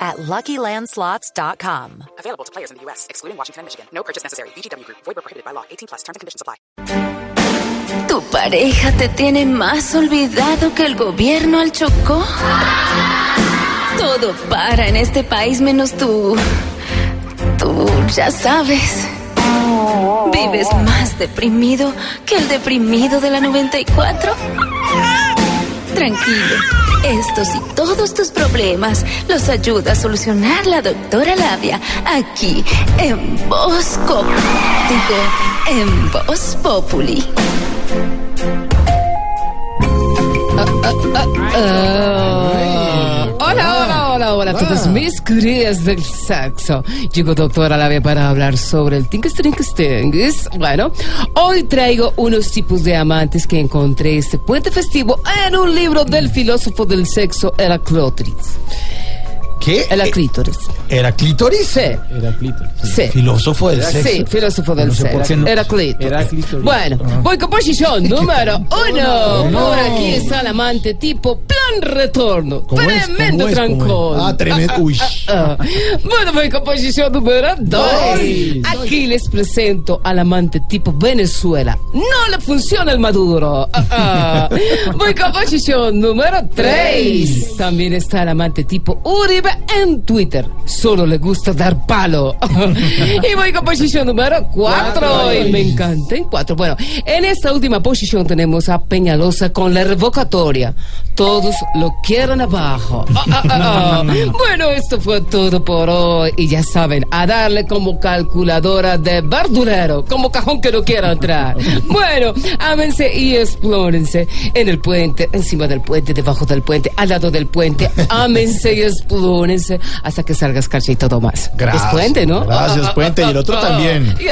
at LuckyLandSlots.com. Available to players in the U.S., excluding Washington and Michigan. No purchase necessary. VGW Group. Void where prohibited by law. 18 plus. Terms and conditions apply. ¿Tu pareja te tiene más olvidado que el gobierno al Chocó? Todo para en este país menos tú. Tú ya sabes. ¿Vives más deprimido que el deprimido de la 94? Tranquilo. Estos y todos tus problemas los ayuda a solucionar la doctora Labia aquí en Bosco. Digo, en Voz Populi. Ah, hola, hola, hola, hola a todos mis crías del sexo. Llegó doctora Labia para hablar sobre el tingus trinkus tingus. Bueno, hoy traigo unos tipos de amantes que encontré este puente festivo en un libro del filósofo del sexo Heraclóteris. ¿Qué? El clítoris. ¿Era clítoris? Sí. Era clítoris. Sí. Filósofo del sexo. Sí, filósofo del No sé sexo. no- Era clítoris. Era clítoris. Bueno, voy con posición número uno. No. Por aquí está el amante tipo plan retorno. ¿Cómo es? Tremendo ¿Cómo es? ¿Cómo es? Ah, tremendo. Uy. Ah, Bueno, voy con posición número dos. Dos. Aquí les presento al amante tipo Venezuela. No le funciona el maduro. Ah. Voy con posición número tres. También está el amante tipo Uribe en Twitter. Solo le gusta dar palo. y voy con posición número cuatro. Cuatro. Y me encanta en cuatro. Bueno, en esta última posición tenemos a Peñalosa con la revocatoria. Todos lo quieren abajo. Ah, ah, ah. Bueno, esto fue todo por hoy. Y ya saben, a darle como calculadora de verdurero, como cajón que no quiera entrar. Bueno, ámense y explórense en el puente, encima del puente, debajo del puente, al lado del puente. Ámense y explórense hasta que salga escarcha y todo más. Gracias. Es puente, ¿no? Gracias, puente. Y el otro también. Y